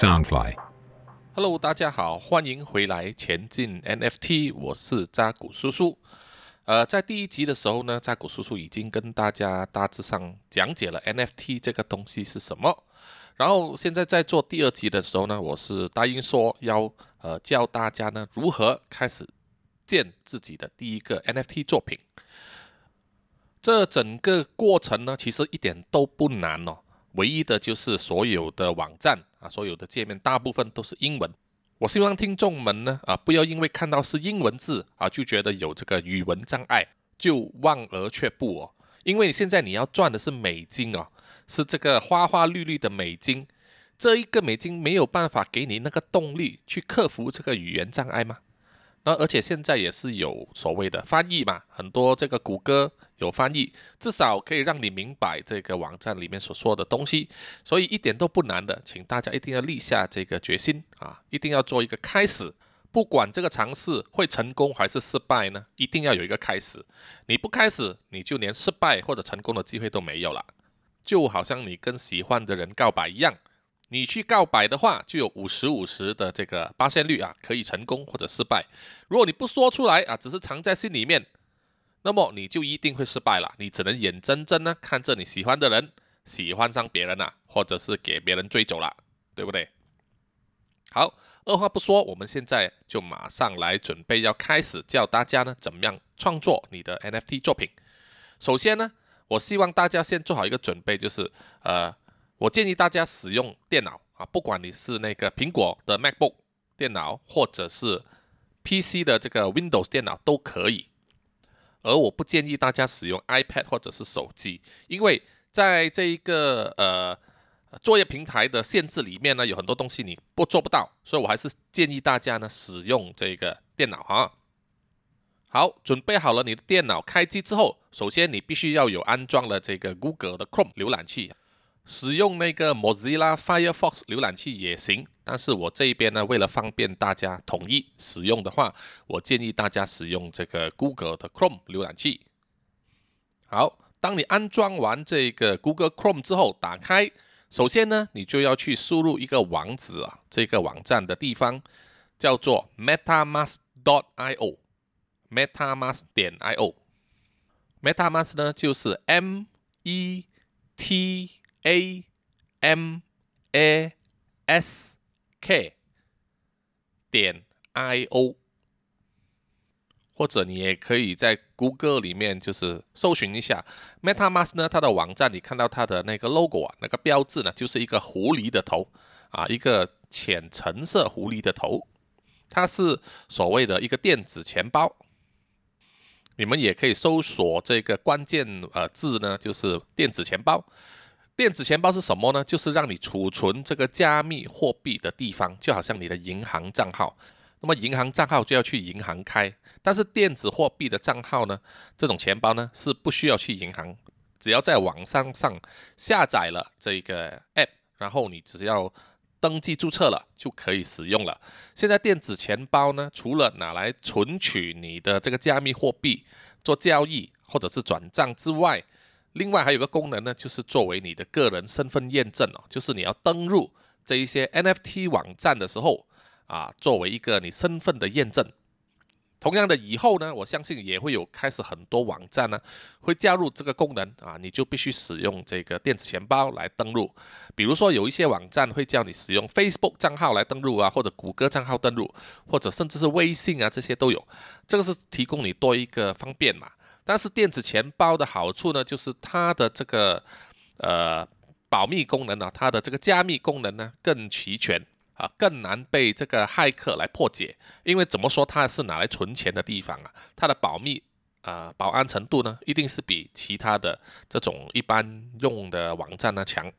Soundfly，Hello，大家好，欢迎回来前进 NFT，我是扎古叔叔。呃，在第一集的时候呢，扎古叔叔已经跟大家大致上讲解了 NFT 这个东西是什么。然后现在在做第二集的时候呢，我是答应说要呃教大家呢如何开始建自己的第一个 NFT 作品。这整个过程呢，其实一点都不难哦。唯一的就是所有的网站啊，所有的界面大部分都是英文。我希望听众们呢啊，不要因为看到是英文字啊，就觉得有这个语文障碍，就望而却步哦。因为现在你要赚的是美金哦，是这个花花绿绿的美金。这一个美金没有办法给你那个动力去克服这个语言障碍吗？那而且现在也是有所谓的翻译嘛，很多这个谷歌有翻译，至少可以让你明白这个网站里面所说的东西，所以一点都不难的，请大家一定要立下这个决心啊，一定要做一个开始，不管这个尝试会成功还是失败呢，一定要有一个开始，你不开始，你就连失败或者成功的机会都没有了，就好像你跟喜欢的人告白一样。你去告白的话，就有五十五十的这个发现率啊，可以成功或者失败。如果你不说出来啊，只是藏在心里面，那么你就一定会失败了。你只能眼睁睁呢看着你喜欢的人喜欢上别人了，或者是给别人追走了，对不对？好，二话不说，我们现在就马上来准备要开始教大家呢，怎么样创作你的 NFT 作品。首先呢，我希望大家先做好一个准备，就是呃。我建议大家使用电脑啊，不管你是那个苹果的 MacBook 电脑，或者是 PC 的这个 Windows 电脑都可以。而我不建议大家使用 iPad 或者是手机，因为在这一个呃作业平台的限制里面呢，有很多东西你不做不到，所以我还是建议大家呢使用这个电脑啊。好，准备好了你的电脑开机之后，首先你必须要有安装了这个 Google 的 Chrome 浏览器。使用那个 Mozilla Firefox 浏览器也行，但是我这边呢，为了方便大家统一使用的话，我建议大家使用这个 Google 的 Chrome 浏览器。好，当你安装完这个 Google Chrome 之后，打开，首先呢，你就要去输入一个网址啊，这个网站的地方叫做 MetaMask.io，MetaMask 点 io，MetaMask 呢就是 M E T A M A S K 点 I O，或者你也可以在 Google 里面就是搜寻一下 MetaMask 呢，它的网站你看到它的那个 logo 啊，那个标志呢，就是一个狐狸的头啊，一个浅橙色狐狸的头，它是所谓的一个电子钱包。你们也可以搜索这个关键呃字呢，就是电子钱包。电子钱包是什么呢？就是让你储存这个加密货币的地方，就好像你的银行账号。那么银行账号就要去银行开，但是电子货币的账号呢，这种钱包呢是不需要去银行，只要在网上上下载了这个 app，然后你只要登记注册了就可以使用了。现在电子钱包呢，除了拿来存取你的这个加密货币做交易或者是转账之外，另外还有个功能呢，就是作为你的个人身份验证哦，就是你要登入这一些 NFT 网站的时候啊，作为一个你身份的验证。同样的，以后呢，我相信也会有开始很多网站呢会加入这个功能啊，你就必须使用这个电子钱包来登录。比如说有一些网站会叫你使用 Facebook 账号来登录啊，或者谷歌账号登录，或者甚至是微信啊，这些都有。这个是提供你多一个方便嘛。但是电子钱包的好处呢，就是它的这个呃保密功能呢、它的这个加密功能呢更齐全啊，更难被这个骇客来破解。因为怎么说，它是拿来存钱的地方啊，它的保密啊、保安程度呢，一定是比其他的这种一般用的网站呢强。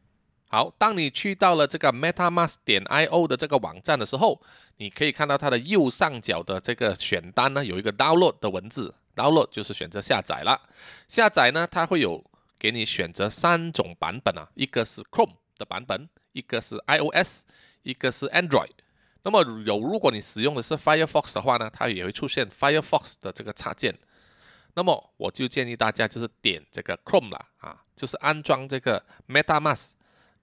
好，当你去到了这个 MetaMask 点 io 的这个网站的时候，你可以看到它的右上角的这个选单呢，有一个 Download 的文字，Download 就是选择下载了。下载呢，它会有给你选择三种版本啊，一个是 Chrome 的版本，一个是 iOS，一个是 Android。那么有如果你使用的是 Firefox 的话呢，它也会出现 Firefox 的这个插件。那么我就建议大家就是点这个 Chrome 了啊，就是安装这个 MetaMask。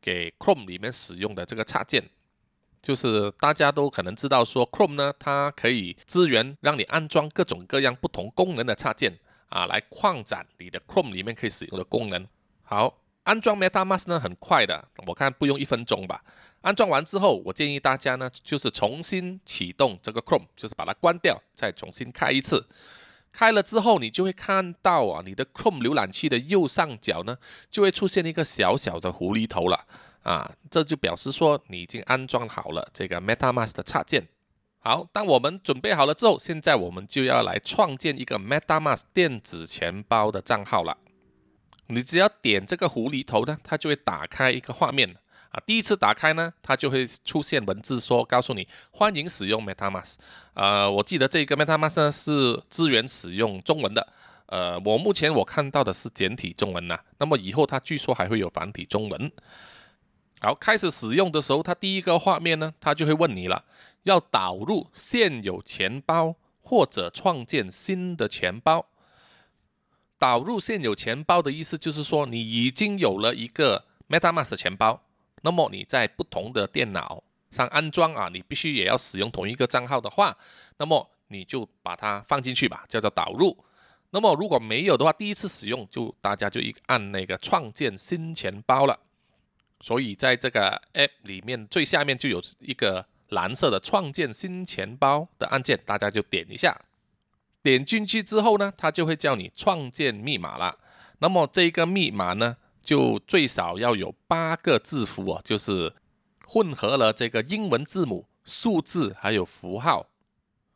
给 Chrome 里面使用的这个插件，就是大家都可能知道说，Chrome 呢，它可以支援让你安装各种各样不同功能的插件啊，来扩展你的 Chrome 里面可以使用的功能。好，安装 MetaMask 呢很快的，我看不用一分钟吧。安装完之后，我建议大家呢，就是重新启动这个 Chrome，就是把它关掉，再重新开一次。开了之后，你就会看到啊，你的 Chrome 浏览器的右上角呢，就会出现一个小小的狐狸头了啊，这就表示说你已经安装好了这个 MetaMask 的插件。好，当我们准备好了之后，现在我们就要来创建一个 MetaMask 电子钱包的账号了。你只要点这个狐狸头呢，它就会打开一个画面。啊，第一次打开呢，它就会出现文字说，告诉你欢迎使用 MetaMask。呃，我记得这个 MetaMask 呢是支援使用中文的。呃，我目前我看到的是简体中文呐。那么以后它据说还会有繁体中文。好，开始使用的时候，它第一个画面呢，它就会问你了，要导入现有钱包或者创建新的钱包。导入现有钱包的意思就是说，你已经有了一个 MetaMask 钱包。那么你在不同的电脑上安装啊，你必须也要使用同一个账号的话，那么你就把它放进去吧，叫做导入。那么如果没有的话，第一次使用就大家就一按那个创建新钱包了。所以在这个 App 里面最下面就有一个蓝色的创建新钱包的按键，大家就点一下。点进去之后呢，它就会叫你创建密码了。那么这个密码呢，就最少要有八个字符哦，就是混合了这个英文字母、数字还有符号。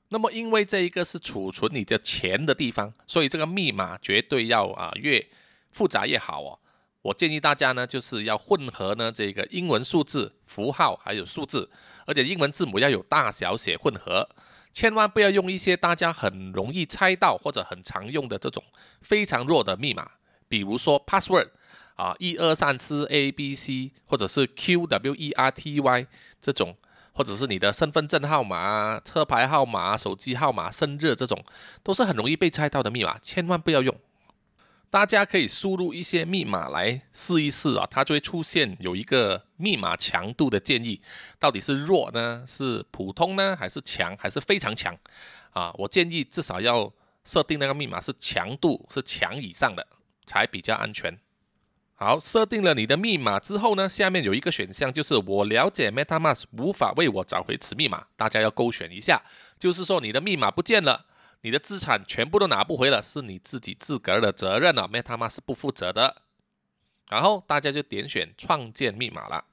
那么因为这一个是储存你的钱的地方，所以这个密码绝对要啊越复杂越好哦。我建议大家呢，就是要混合呢这个英文数字、符号还有数字，而且英文字母要有大小写混合，千万不要用一些大家很容易猜到或者很常用的这种非常弱的密码，比如说 password。啊，一二三四 A B C，或者是 Q W E R T Y 这种，或者是你的身份证号码、车牌号码、手机号码、生日这种，都是很容易被猜到的密码，千万不要用。大家可以输入一些密码来试一试啊，它就会出现有一个密码强度的建议，到底是弱呢，是普通呢，还是强，还是非常强？啊，我建议至少要设定那个密码是强度是强以上的，才比较安全。好，设定了你的密码之后呢，下面有一个选项，就是我了解 MetaMask 无法为我找回此密码，大家要勾选一下。就是说你的密码不见了，你的资产全部都拿不回了，是你自己自个儿的责任了，MetaMask 不负责的。然后大家就点选创建密码了。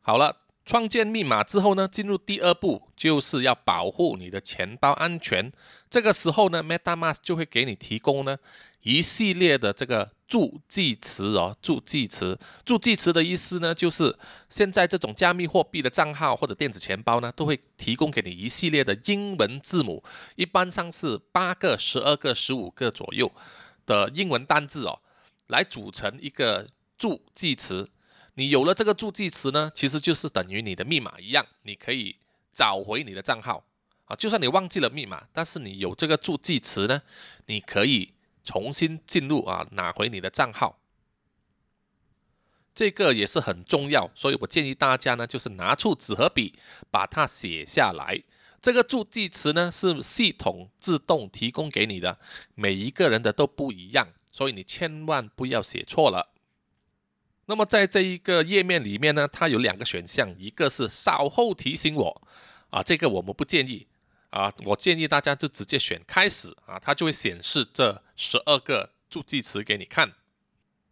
好了，创建密码之后呢，进入第二步，就是要保护你的钱包安全。这个时候呢，MetaMask 就会给你提供呢一系列的这个。助记词哦，助记词，助记词的意思呢，就是现在这种加密货币的账号或者电子钱包呢，都会提供给你一系列的英文字母，一般上是八个、十二个、十五个左右的英文单字哦，来组成一个助记词。你有了这个助记词呢，其实就是等于你的密码一样，你可以找回你的账号啊。就算你忘记了密码，但是你有这个助记词呢，你可以。重新进入啊，拿回你的账号，这个也是很重要，所以我建议大家呢，就是拿出纸和笔，把它写下来。这个助记词呢，是系统自动提供给你的，每一个人的都不一样，所以你千万不要写错了。那么在这一个页面里面呢，它有两个选项，一个是稍后提醒我，啊，这个我们不建议。啊，我建议大家就直接选开始啊，它就会显示这十二个助记词给你看。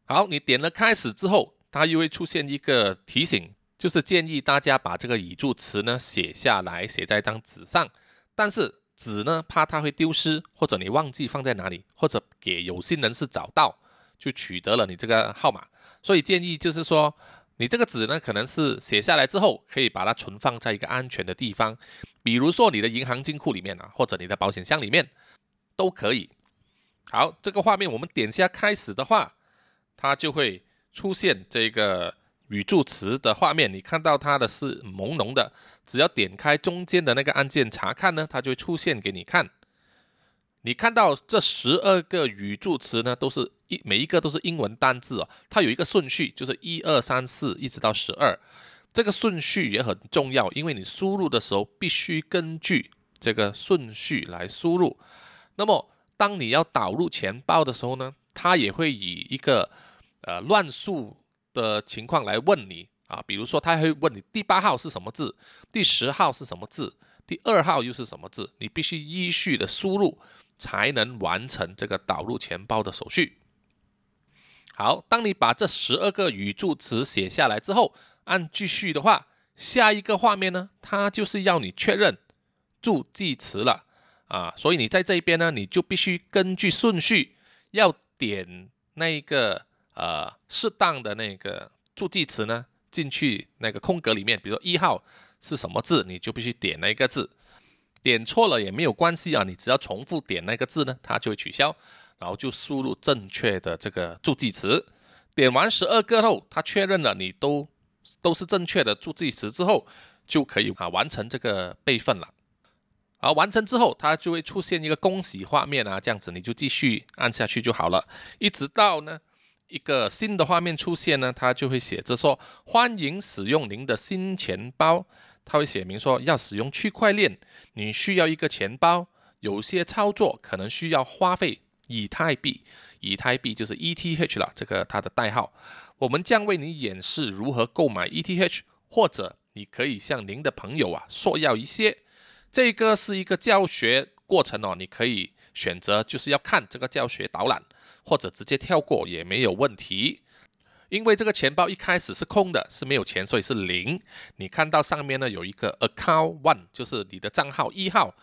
好，你点了开始之后，它又会出现一个提醒，就是建议大家把这个语助词呢写下来，写在一张纸上。但是纸呢，怕它会丢失，或者你忘记放在哪里，或者给有心人士找到，就取得了你这个号码。所以建议就是说。你这个纸呢，可能是写下来之后，可以把它存放在一个安全的地方，比如说你的银行金库里面啊，或者你的保险箱里面，都可以。好，这个画面我们点下开始的话，它就会出现这个语助词的画面。你看到它的是朦胧的，只要点开中间的那个按键查看呢，它就会出现给你看。你看到这十二个语助词呢，都是一每一个都是英文单字哦，它有一个顺序，就是一二三四一直到十二。这个顺序也很重要，因为你输入的时候必须根据这个顺序来输入。那么，当你要导入钱包的时候呢，它也会以一个呃乱数的情况来问你啊，比如说它会问你第八号是什么字，第十号是什么字，第二号又是什么字，你必须依序的输入才能完成这个导入钱包的手续。好，当你把这十二个语助词写下来之后，按继续的话，下一个画面呢，它就是要你确认助记词了啊，所以你在这边呢，你就必须根据顺序要点那个呃适当的那个助记词呢进去那个空格里面，比如说一号是什么字，你就必须点那个字，点错了也没有关系啊，你只要重复点那个字呢，它就会取消。然后就输入正确的这个助记词，点完十二个后，它确认了你都都是正确的助记词之后，就可以啊完成这个备份了。而完成之后，它就会出现一个恭喜画面啊，这样子你就继续按下去就好了。一直到呢一个新的画面出现呢，它就会写着说欢迎使用您的新钱包，它会写明说要使用区块链，你需要一个钱包，有些操作可能需要花费。以太币，以太币就是 ETH 了，这个它的代号。我们将为你演示如何购买 ETH，或者你可以向您的朋友啊索要一些。这个是一个教学过程哦，你可以选择就是要看这个教学导览，或者直接跳过也没有问题。因为这个钱包一开始是空的，是没有钱，所以是零。你看到上面呢有一个 Account One，就是你的账号一号。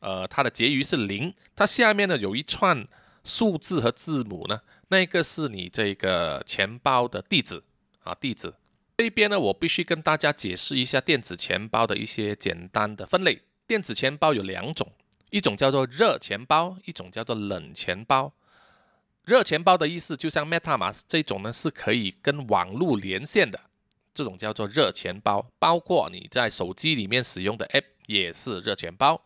呃，它的结余是零，它下面呢有一串数字和字母呢，那个是你这个钱包的地址啊，地址。这边呢，我必须跟大家解释一下电子钱包的一些简单的分类。电子钱包有两种，一种叫做热钱包，一种叫做冷钱包。热钱包的意思就像 MetaMask 这种呢，是可以跟网络连线的，这种叫做热钱包，包括你在手机里面使用的 App 也是热钱包。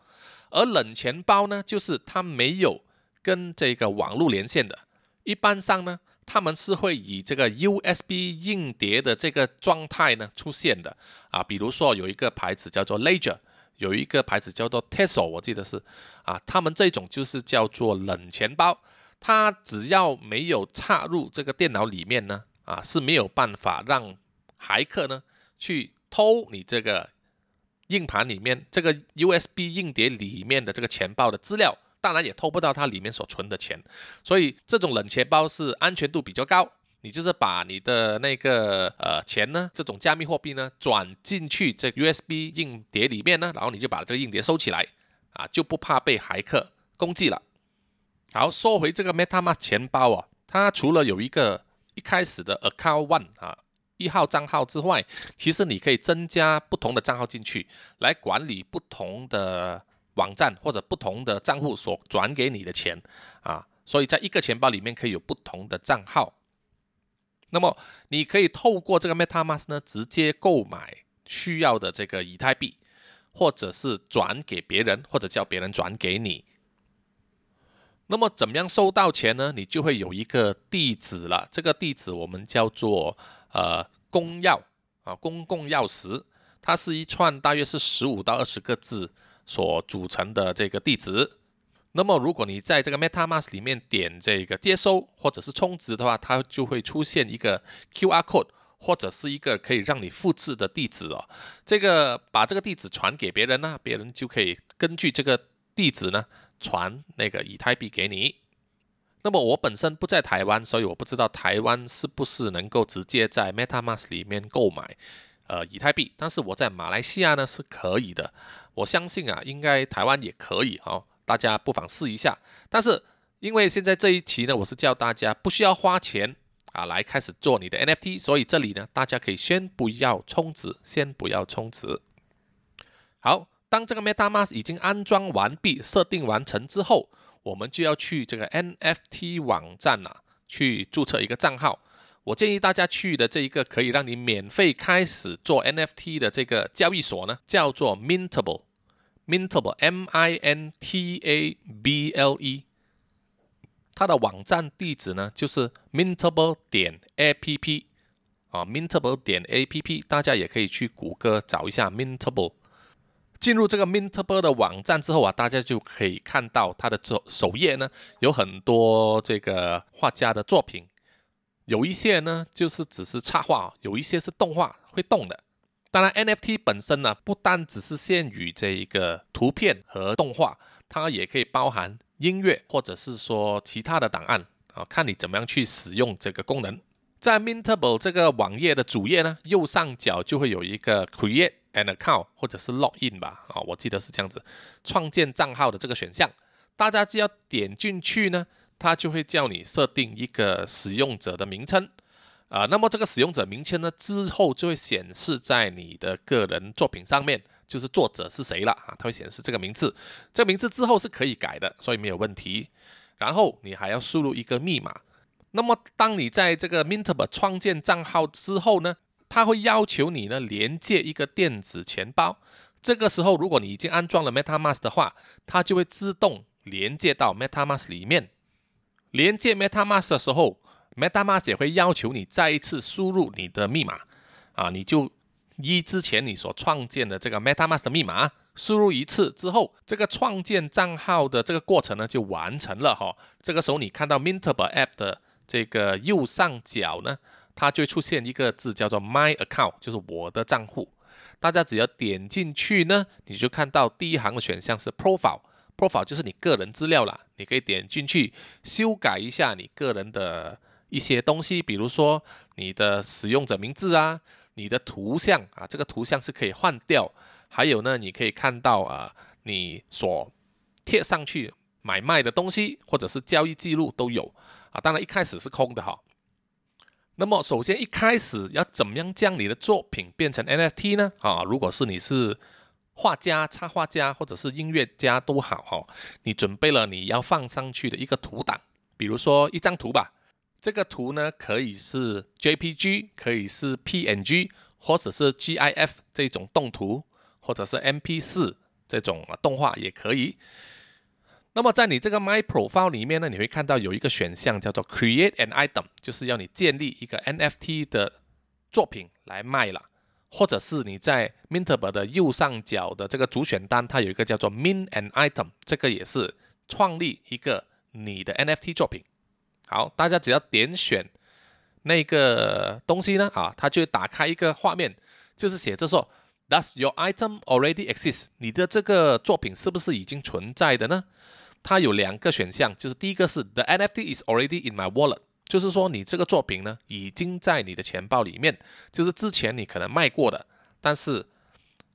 而冷钱包呢，就是它没有跟这个网络连线的。一般上呢，他们是会以这个 USB 硬碟的这个状态呢出现的啊。比如说有一个牌子叫做 Ledger，有一个牌子叫做 Trezor，我记得是啊。他们这种就是叫做冷钱包，它只要没有插入这个电脑里面呢，啊是没有办法让骇客呢去偷你这个。硬盘里面这个 USB 硬碟里面的这个钱包的资料，当然也偷不到它里面所存的钱，所以这种冷钱包是安全度比较高。你就是把你的那个呃钱呢，这种加密货币呢转进去这 USB 硬碟里面呢，然后你就把这个硬碟收起来啊，就不怕被骇客攻击了。好，说回这个 MetaMask 钱包啊，它除了有一个一开始的 Account One 啊。一号账号之外，其实你可以增加不同的账号进去，来管理不同的网站或者不同的账户所转给你的钱啊。所以在一个钱包里面可以有不同的账号。那么你可以透过这个 MetaMask 呢，直接购买需要的这个以太币，或者是转给别人，或者叫别人转给你。那么怎么样收到钱呢？你就会有一个地址了。这个地址我们叫做呃公钥啊，公共钥匙。它是一串大约是十五到二十个字所组成的这个地址。那么如果你在这个 MetaMask 里面点这个接收或者是充值的话，它就会出现一个 QR code 或者是一个可以让你复制的地址哦。这个把这个地址传给别人呢，别人就可以根据这个地址呢。传那个以太币给你，那么我本身不在台湾，所以我不知道台湾是不是能够直接在 MetaMask 里面购买呃以太币，但是我在马来西亚呢是可以的，我相信啊，应该台湾也可以哦，大家不妨试一下。但是因为现在这一期呢，我是叫大家不需要花钱啊来开始做你的 NFT，所以这里呢，大家可以先不要充值，先不要充值。好。当这个 MetaMask 已经安装完毕、设定完成之后，我们就要去这个 NFT 网站啊，去注册一个账号。我建议大家去的这一个可以让你免费开始做 NFT 的这个交易所呢，叫做 Mintable，Mintable，M-I-N-T-A-B-L-E。它的网站地址呢就是 Mintable 点 app 啊，Mintable 点 A P P，大家也可以去谷歌找一下 Mintable。进入这个 Mintable 的网站之后啊，大家就可以看到它的首首页呢，有很多这个画家的作品，有一些呢就是只是插画，有一些是动画会动的。当然，NFT 本身呢，不单只是限于这一个图片和动画，它也可以包含音乐或者是说其他的档案啊，看你怎么样去使用这个功能。在 Mintable 这个网页的主页呢，右上角就会有一个 Create。An account 或者是 login 吧，啊，我记得是这样子，创建账号的这个选项，大家只要点进去呢，它就会叫你设定一个使用者的名称，啊，那么这个使用者名称呢，之后就会显示在你的个人作品上面，就是作者是谁了啊，它会显示这个名字，这个名字之后是可以改的，所以没有问题。然后你还要输入一个密码，那么当你在这个 Mintable 创建账号之后呢，它会要求你呢连接一个电子钱包，这个时候如果你已经安装了 MetaMask 的话，它就会自动连接到 MetaMask 里面。连接 MetaMask 的时候，MetaMask 也会要求你再一次输入你的密码啊，你就依之前你所创建的这个 MetaMask 的密码输入一次之后，这个创建账号的这个过程呢就完成了哈。这个时候你看到 Mintable App 的这个右上角呢。它就会出现一个字叫做 My Account，就是我的账户。大家只要点进去呢，你就看到第一行的选项是 Profile，Profile 就是你个人资料啦。你可以点进去修改一下你个人的一些东西，比如说你的使用者名字啊，你的图像啊，这个图像是可以换掉。还有呢，你可以看到啊，你所贴上去买卖的东西或者是交易记录都有啊。当然一开始是空的哈。那么，首先一开始要怎么样将你的作品变成 NFT 呢？啊，如果是你是画家、插画家或者是音乐家都好哈，你准备了你要放上去的一个图档，比如说一张图吧。这个图呢，可以是 JPG，可以是 PNG，或者是 GIF 这种动图，或者是 MP4 这种动画也可以。那么在你这个 My Profile 里面呢，你会看到有一个选项叫做 Create an Item，就是要你建立一个 NFT 的作品来卖了，或者是你在 Mintable 的右上角的这个主选单，它有一个叫做 Mint an Item，这个也是创立一个你的 NFT 作品。好，大家只要点选那个东西呢，啊，它就会打开一个画面，就是写着说 Does your item already exist？你的这个作品是不是已经存在的呢？它有两个选项，就是第一个是 The NFT is already in my wallet，就是说你这个作品呢已经在你的钱包里面，就是之前你可能卖过的，但是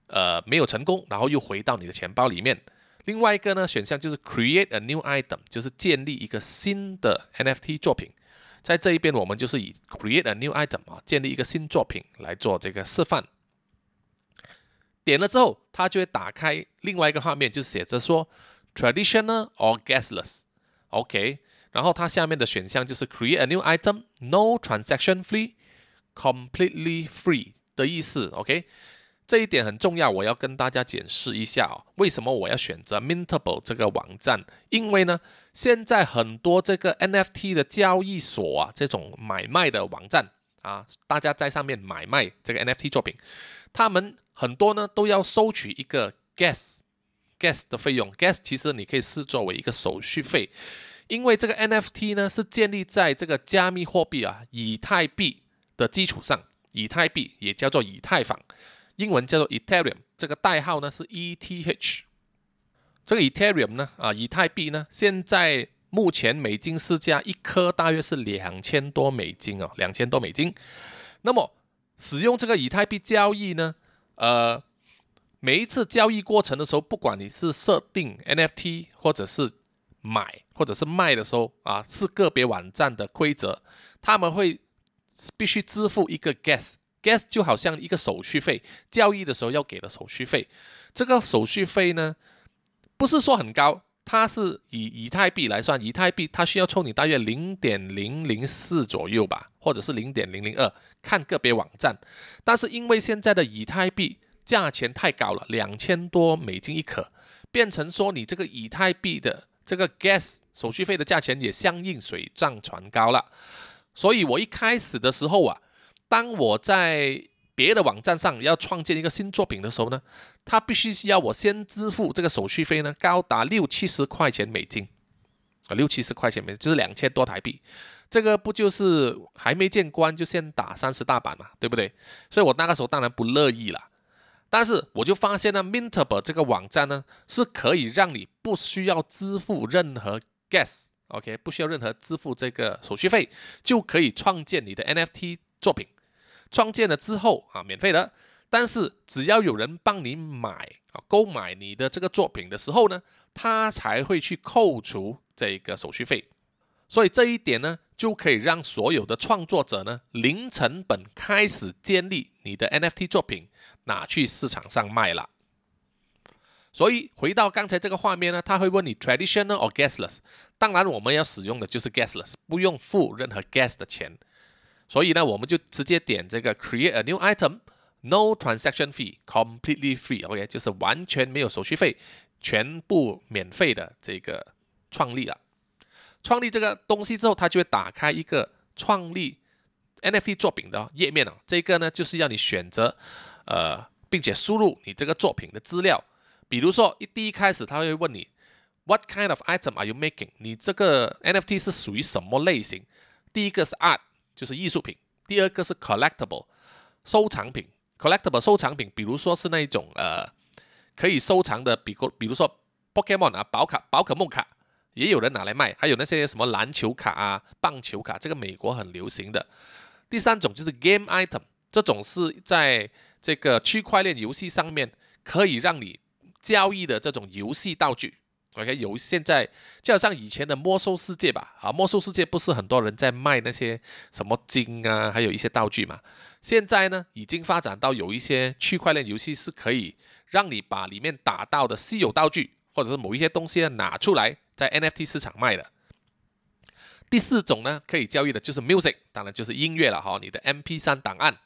呃没有成功，然后又回到你的钱包里面。另外一个呢选项就是 Create a new item，就是建立一个新的 NFT 作品。在这一边我们就是以 Create a new item 啊，建立一个新作品来做这个示范。点了之后，它就会打开另外一个画面，就写着说。Traditional or gasless，OK，然后它下面的选项就是 Create a new item，No transaction fee，Completely free 的意思，OK，这一点很重要，我要跟大家解释一下哦，为什么我要选择 Mintable 这个网站？因为呢，现在很多这个 NFT 的交易所啊，这种买卖的网站啊，大家在上面买卖这个 NFT 作品，他们很多呢都要收取一个 gas。Gas 的费用，gas 其实你可以视作为一个手续费，因为这个 NFT 呢是建立在这个加密货币啊，以太币的基础上，以太币也叫做以太坊，英文叫做 Ethereum，这个代号呢是 ETH。这个 Ethereum 呢啊，以太币呢，现在目前美金市价一颗大约是两千多美金哦，两千多美金。那么使用这个以太币交易呢，呃。每一次交易过程的时候，不管你是设定 NFT 或者是买或者是卖的时候啊，是个别网站的规则，他们会必须支付一个 gas，gas 就好像一个手续费，交易的时候要给的手续费。这个手续费呢，不是说很高，它是以以太币来算，以太币它需要抽你大约零点零零四左右吧，或者是零点零零二，看个别网站。但是因为现在的以太币价钱太高了，两千多美金一颗，变成说你这个以太币的这个 gas 手续费的价钱也相应水涨船高了。所以我一开始的时候啊，当我在别的网站上要创建一个新作品的时候呢，他必须要我先支付这个手续费呢，高达六七十块钱美金，啊，六七十块钱美金就是两千多台币。这个不就是还没见关就先打三十大板嘛，对不对？所以我那个时候当然不乐意了。但是我就发现呢，Mintable 这个网站呢是可以让你不需要支付任何 gas，OK，不需要任何支付这个手续费，就可以创建你的 NFT 作品。创建了之后啊，免费的。但是只要有人帮你买啊，购买你的这个作品的时候呢，他才会去扣除这个手续费。所以这一点呢，就可以让所有的创作者呢，零成本开始建立你的 NFT 作品，拿去市场上卖了。所以回到刚才这个画面呢，他会问你 traditional or gasless，当然我们要使用的就是 gasless，不用付任何 gas 的钱。所以呢，我们就直接点这个 create a new item，no transaction fee，completely free，OK，就是完全没有手续费，全部免费的这个创立了。创立这个东西之后，它就会打开一个创立 NFT 作品的页面了。这个呢，就是要你选择，呃，并且输入你这个作品的资料。比如说，一第一开始，他会问你 What kind of item are you making？你这个 NFT 是属于什么类型？第一个是 Art，就是艺术品；第二个是 Collectible，收藏品。Collectible 收藏品，比如说是那一种呃可以收藏的，比如比如说 Pokemon 啊，宝卡、宝可梦卡。也有人拿来卖，还有那些什么篮球卡啊、棒球卡，这个美国很流行的。第三种就是 game item，这种是在这个区块链游戏上面可以让你交易的这种游戏道具。OK，有现在就好像以前的魔兽世界吧，啊，魔兽世界不是很多人在卖那些什么金啊，还有一些道具嘛。现在呢，已经发展到有一些区块链游戏是可以让你把里面打到的稀有道具或者是某一些东西拿出来。在 NFT 市场卖的。第四种呢，可以交易的就是 music，当然就是音乐了哈，你的 MP3 档案。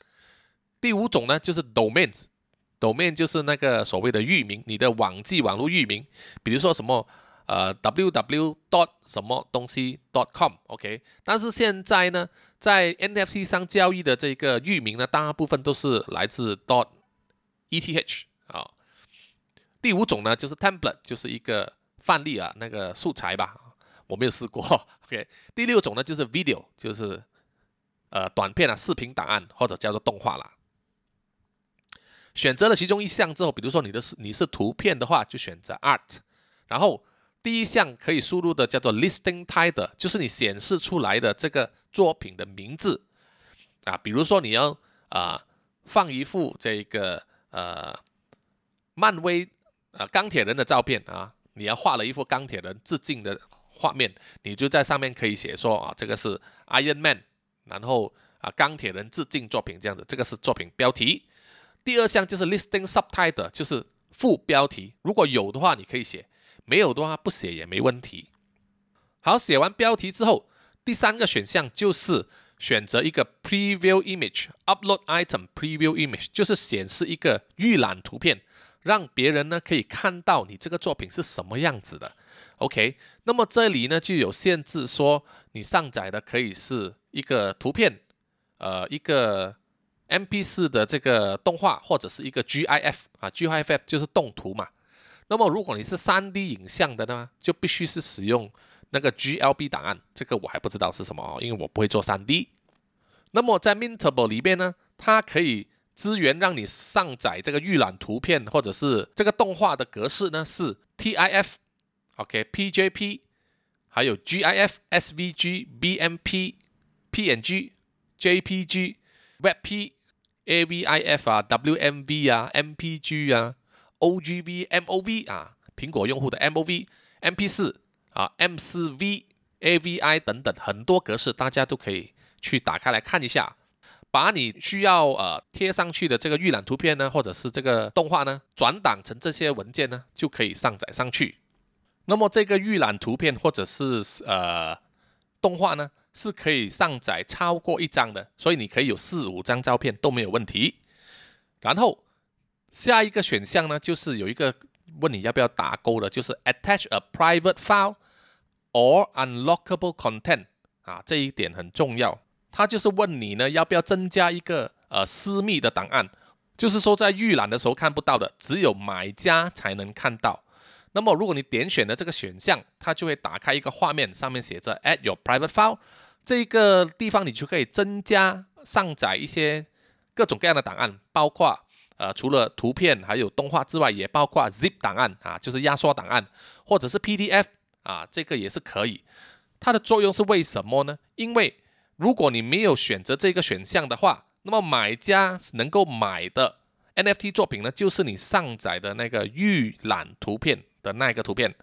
第五种呢，就是 domains，domain 就是那个所谓的域名，你的网际网络域名，比如说什么呃 www dot 什么东西 dot com，OK。但是现在呢，在 NFT 上交易的这个域名呢，大部分都是来自 dot eth 啊。第五种呢，就是 template，就是一个。范例啊，那个素材吧，我没有试过。OK，第六种呢就是 video，就是呃短片啊、视频档案或者叫做动画啦。选择了其中一项之后，比如说你的是你是图片的话，就选择 art。然后第一项可以输入的叫做 listing title，就是你显示出来的这个作品的名字啊。比如说你要啊、放一幅这个呃漫威呃钢铁人的照片啊。你要画了一幅钢铁人致敬的画面，你就在上面可以写说啊，这个是 Iron Man，然后啊钢铁人致敬作品这样子，这个是作品标题。第二项就是 Listing Subtitle，就是副标题，如果有的话你可以写，没有的话不写也没问题。好，写完标题之后，第三个选项就是选择一个 Preview Image，Upload Item Preview Image，就是显示一个预览图片。让别人呢可以看到你这个作品是什么样子的，OK？那么这里呢就有限制，说你上载的可以是一个图片，呃，一个 MP4 的这个动画，或者是一个 GIF 啊，GIF 就是动图嘛。那么如果你是 3D 影像的呢，就必须是使用那个 GLB 档案，这个我还不知道是什么哦，因为我不会做 3D。那么在 Mintable 里边呢，它可以。资源让你上载这个预览图片，或者是这个动画的格式呢，是 TIF，OK，PJP。还有 GIF、SVG、BMP、PNG、jpg、WebP、AVIF 啊、WMV 啊、MPG 啊、OGV、MOV 啊，苹果用户的 MOV、MP4 啊，M4V、AVI 等等很多格式，大家都可以去打开来看一下。把你需要呃贴上去的这个预览图片呢，或者是这个动画呢，转档成这些文件呢，就可以上载上去。那么这个预览图片或者是呃动画呢，是可以上载超过一张的，所以你可以有四五张照片都没有问题。然后下一个选项呢，就是有一个问你要不要打勾的，就是 attach a private file or unlockable content 啊，这一点很重要。它就是问你呢要不要增加一个呃私密的档案，就是说在预览的时候看不到的，只有买家才能看到。那么如果你点选了这个选项，它就会打开一个画面，上面写着 Add your private file，这个地方你就可以增加上载一些各种各样的档案，包括呃除了图片还有动画之外，也包括 zip 档案啊，就是压缩档案，或者是 PDF 啊，这个也是可以。它的作用是为什么呢？因为如果你没有选择这个选项的话，那么买家能够买的 NFT 作品呢，就是你上载的那个预览图片。的那个图片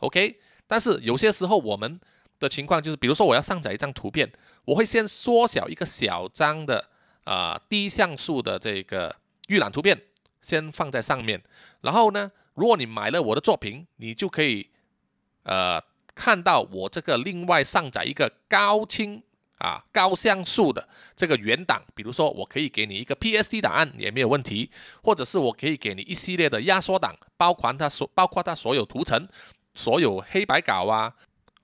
，OK，但是有些时候我们的情况就是，比如说我要上载一张图片，我会先缩小一个小张的啊、呃、低像素的这个预览图片，先放在上面。然后呢，如果你买了我的作品，你就可以呃看到我这个另外上载一个高清。啊，高像素的这个原档，比如说我可以给你一个 PSD 档案也没有问题，或者是我可以给你一系列的压缩档，包括它所包括它所有图层、所有黑白稿啊、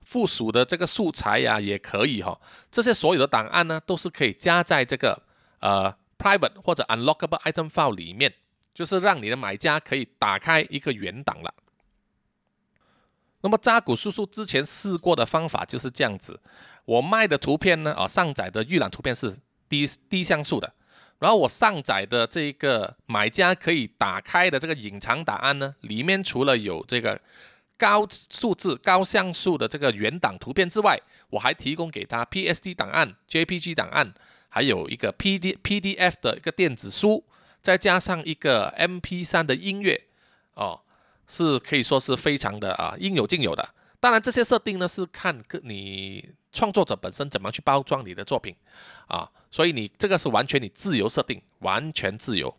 附属的这个素材呀、啊，也可以哈、这些所有的档案呢，都是可以加在这个呃 private 或者 unlockable item file 里面，就是让你的买家可以打开一个原档了。那么扎古叔叔之前试过的方法就是这样子。我卖的图片呢，啊，上载的预览图片是低低像素的，然后我上载的这个买家可以打开的这个隐藏档案呢，里面除了有这个高数字高像素的这个原档图片之外，我还提供给他 PSD 档案、JPG 档案，还有一个 PD PDF 的一个电子书，再加上一个 MP3 的音乐，哦，是可以说是非常的啊应有尽有的。当然这些设定呢是看个你。创作者本身怎么去包装你的作品啊？所以你这个是完全你自由设定，完全自由。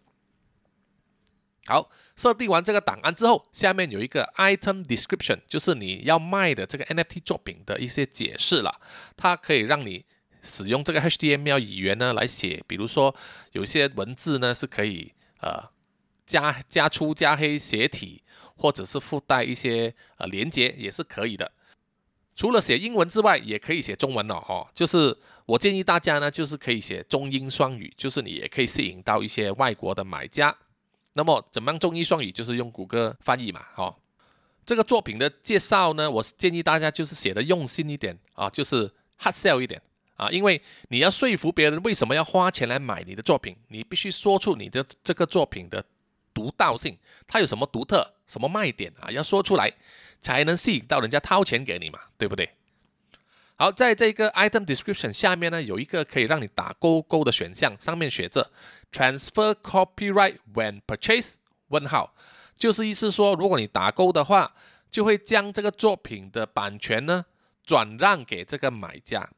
好，设定完这个档案之后，下面有一个 item description，就是你要卖的这个 NFT 作品的一些解释了。它可以让你使用这个 HTML 语言呢来写，比如说有些文字呢是可以呃加加粗加黑写体，或者是附带一些呃连接也是可以的。除了写英文之外，也可以写中文了哈。就是我建议大家呢，就是可以写中英双语，就是你也可以吸引到一些外国的买家。那么怎么样中英双语？就是用谷歌翻译嘛，哈。这个作品的介绍呢，我建议大家就是写的用心一点啊，就是 hard sell 一点啊，因为你要说服别人为什么要花钱来买你的作品，你必须说出你的这个作品的独到性，它有什么独特，什么卖点啊，要说出来。才能吸引到人家掏钱给你嘛，对不对？好，在这个 item description 下面呢，有一个可以让你打勾勾的选项，上面写着 transfer copyright when purchase？问号，就是意思说，如果你打勾的话，就会将这个作品的版权呢转让给这个买家。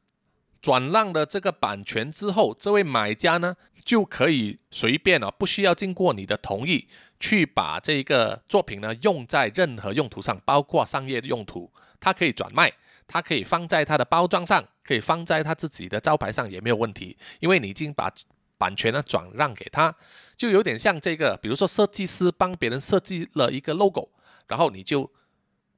转让了这个版权之后，这位买家呢就可以随便了，不需要经过你的同意。去把这一个作品呢用在任何用途上，包括商业用途，它可以转卖，它可以放在它的包装上，可以放在它自己的招牌上也没有问题，因为你已经把版权呢转让给他，就有点像这个，比如说设计师帮别人设计了一个 logo，然后你就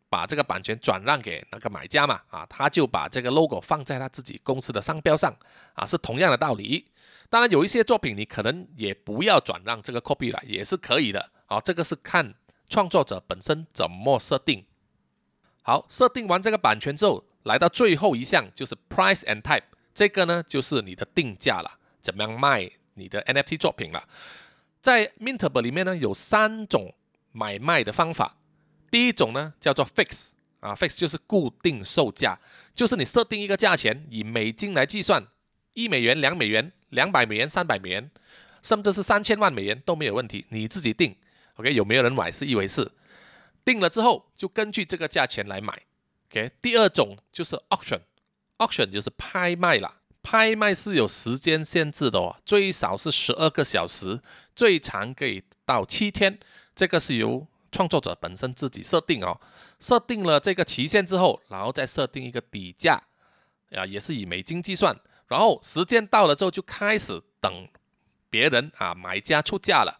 把这个版权转让给那个买家嘛，啊，他就把这个 logo 放在他自己公司的商标上，啊，是同样的道理。当然，有一些作品你可能也不要转让这个 copy 了也是可以的。啊，这个是看创作者本身怎么设定。好，设定完这个版权之后，来到最后一项就是 price and type，这个呢就是你的定价了，怎么样卖你的 NFT 作品了。在 Mintable 里面呢有三种买卖的方法，第一种呢叫做 fix，啊 fix 就是固定售价，就是你设定一个价钱，以美金来计算，一美元、两美元。两百美元、三百美元，甚至是三千万美元都没有问题，你自己定。OK，有没有人买是一回事，定了之后就根据这个价钱来买。OK，第二种就是 auction，auction 就是拍卖啦。拍卖是有时间限制的哦，最少是十二个小时，最长可以到七天。这个是由创作者本身自己设定哦。设定了这个期限之后，然后再设定一个底价，啊，也是以美金计算。然后时间到了之后，就开始等别人啊，买家出价了。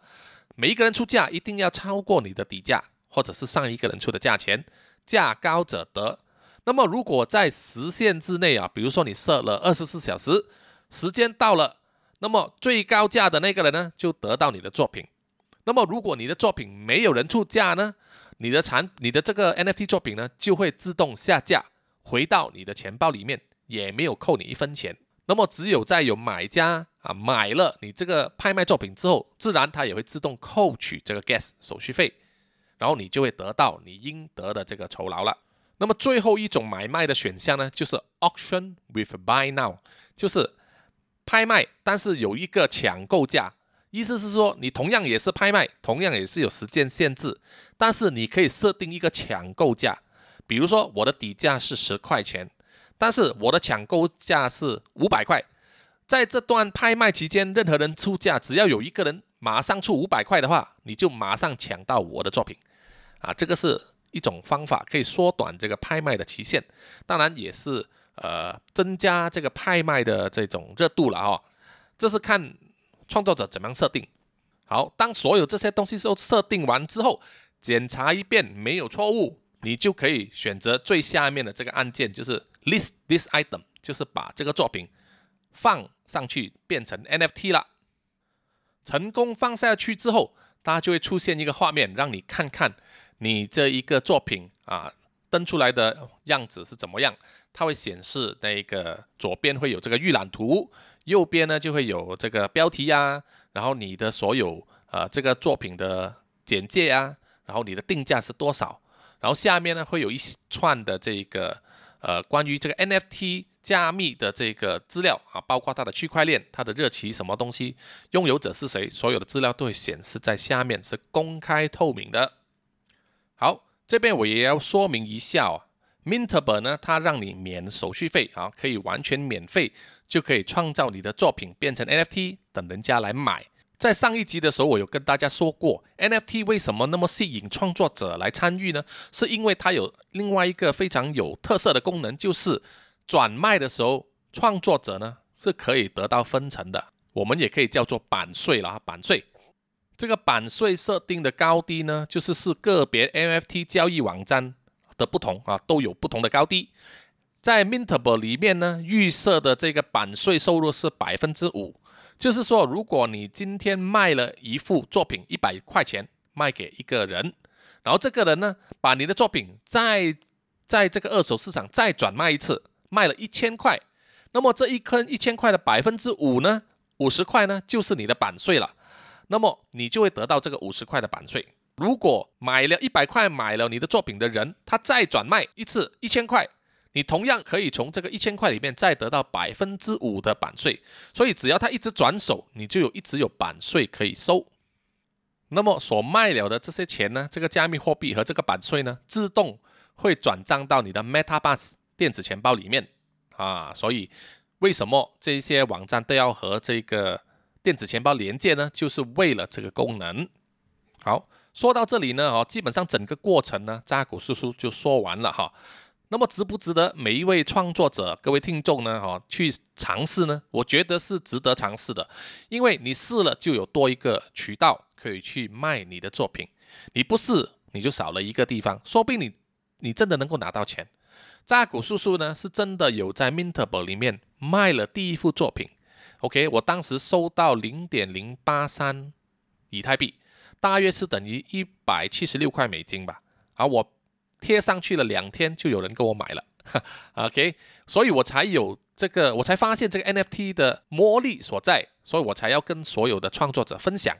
每一个人出价一定要超过你的底价，或者是上一个人出的价钱，价高者得。那么如果在时限之内啊，比如说你设了二十四小时，时间到了，那么最高价的那个人呢，就得到你的作品。那么如果你的作品没有人出价呢，你的产你的这个 NFT 作品呢，就会自动下架，回到你的钱包里面，也没有扣你一分钱。那么只有在有买家啊买了你这个拍卖作品之后，自然它也会自动扣取这个 gas 手续费，然后你就会得到你应得的这个酬劳了。那么最后一种买卖的选项呢，就是 auction with buy now，就是拍卖，但是有一个抢购价。意思是说，你同样也是拍卖，同样也是有时间限制，但是你可以设定一个抢购价，比如说我的底价是十块钱，但是我的抢购价是五百块。在这段拍卖期间，任何人出价，只要有一个人马上出五百块的话，你就马上抢到我的作品。啊，这个是一种方法，可以缩短这个拍卖的期限，当然也是呃增加这个拍卖的这种热度了哈、这是看。创作者怎么样设定？好，当所有这些东西都设定完之后，检查一遍没有错误，你就可以选择最下面的这个按键，就是 list this item，就是把这个作品放上去变成 NFT 了。成功放下去之后，大家就会出现一个画面，让你看看你这一个作品啊登出来的样子是怎么样。它会显示那个左边会有这个预览图。右边呢就会有这个标题呀，然后你的所有呃这个作品的简介啊，然后你的定价是多少，然后下面呢会有一串的这个呃关于这个 NFT 加密的这个资料啊，包括它的区块链、它的热期、什么东西、拥有者是谁，所有的资料都会显示在下面，是公开透明的。好，这边我也要说明一下哦。Mintable 呢，它让你免手续费啊，可以完全免费就可以创造你的作品变成 NFT，等人家来买。在上一集的时候，我有跟大家说过，NFT 为什么那么吸引创作者来参与呢？是因为它有另外一个非常有特色的功能，就是转卖的时候，创作者呢是可以得到分成的。我们也可以叫做版税了，版税。这个版税设定的高低呢，就是是个别 NFT 交易网站。的不同啊，都有不同的高低。在 Mintable 里面呢，预设的这个版税收入是百分之五，就是说，如果你今天卖了一幅作品一百块钱卖给一个人，然后这个人呢，把你的作品再在这个二手市场再转卖一次，卖了一千块，那么这一坑一千块的百分之五呢，五十块呢，就是你的版税了，那么你就会得到这个五十块的版税。如果买了一百块买了你的作品的人，他再转卖一次一千块，你同样可以从这个一千块里面再得到百分之五的版税。所以只要他一直转手，你就有一直有版税可以收。那么所卖了的这些钱呢，这个加密货币和这个版税呢，自动会转账到你的 MetaMask 电子钱包里面啊。所以为什么这些网站都要和这个电子钱包连接呢？就是为了这个功能。好。说到这里呢，哦，基本上整个过程呢，扎古叔叔就说完了哈。那么值不值得每一位创作者、各位听众呢，哈，去尝试呢？我觉得是值得尝试的，因为你试了就有多一个渠道可以去卖你的作品。你不试，你就少了一个地方，说不定你你真的能够拿到钱。扎古叔叔呢，是真的有在 Mintable 里面卖了第一幅作品。OK，我当时收到零点零八三以太币。大约是等于一百七十六块美金吧，而我贴上去了两天，就有人跟我买了，OK，所以我才有这个，我才发现这个 NFT 的魔力所在，所以我才要跟所有的创作者分享。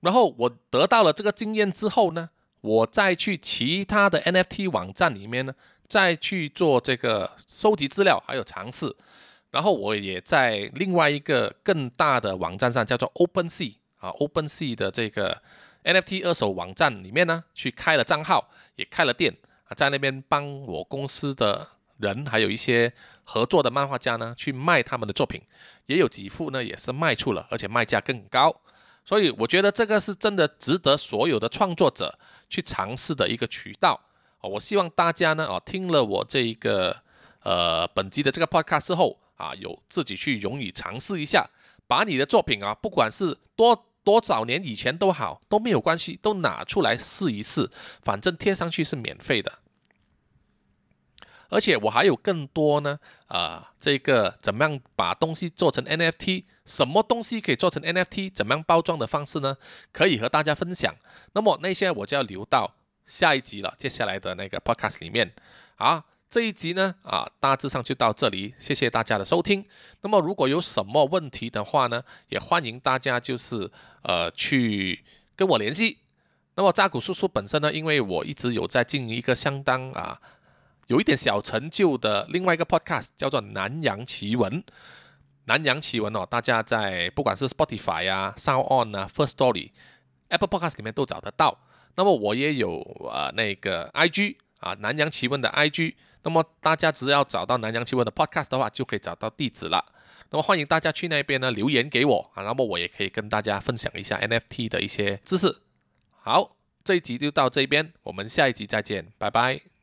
然后我得到了这个经验之后呢，我再去其他的 NFT 网站里面呢，再去做这个收集资料，还有尝试。然后我也在另外一个更大的网站上，叫做 OpenSea。啊，OpenSea 的这个 NFT 二手网站里面呢，去开了账号，也开了店啊，在那边帮我公司的人，还有一些合作的漫画家呢，去卖他们的作品，也有几幅呢，也是卖出了，而且卖价更高。所以我觉得这个是真的值得所有的创作者去尝试的一个渠道。我希望大家呢，哦，听了我这一个呃本集的这个 Podcast 之后啊，有自己去勇于尝试一下。把你的作品啊，不管是多多少年以前都好，都没有关系，都拿出来试一试，反正贴上去是免费的。而且我还有更多呢，啊、这个怎么样把东西做成 NFT，什么东西可以做成 NFT，怎么样包装的方式呢？可以和大家分享。那么那些我就要留到下一集了，接下来的那个 podcast 里面。好，这一集呢，啊，大致上就到这里，谢谢大家的收听。那么如果有什么问题的话呢，也欢迎大家就是呃去跟我联系。那么扎古叔叔本身呢，因为我一直有在经营一个相当啊。有一点小成就的另外一个 podcast 叫做《南洋奇闻》，南洋奇闻哦，大家在不管是 Spotify 啊、SoundOn 啊、First Story、Apple Podcast 里面都找得到。那么我也有呃那个 IG 啊，南洋奇闻的 IG。那么大家只要找到南洋奇闻的 podcast 的话，就可以找到地址了。那么欢迎大家去那边呢留言给我啊，那么我也可以跟大家分享一下 NFT 的一些知识。好，这一集就到这边，我们下一集再见，拜拜。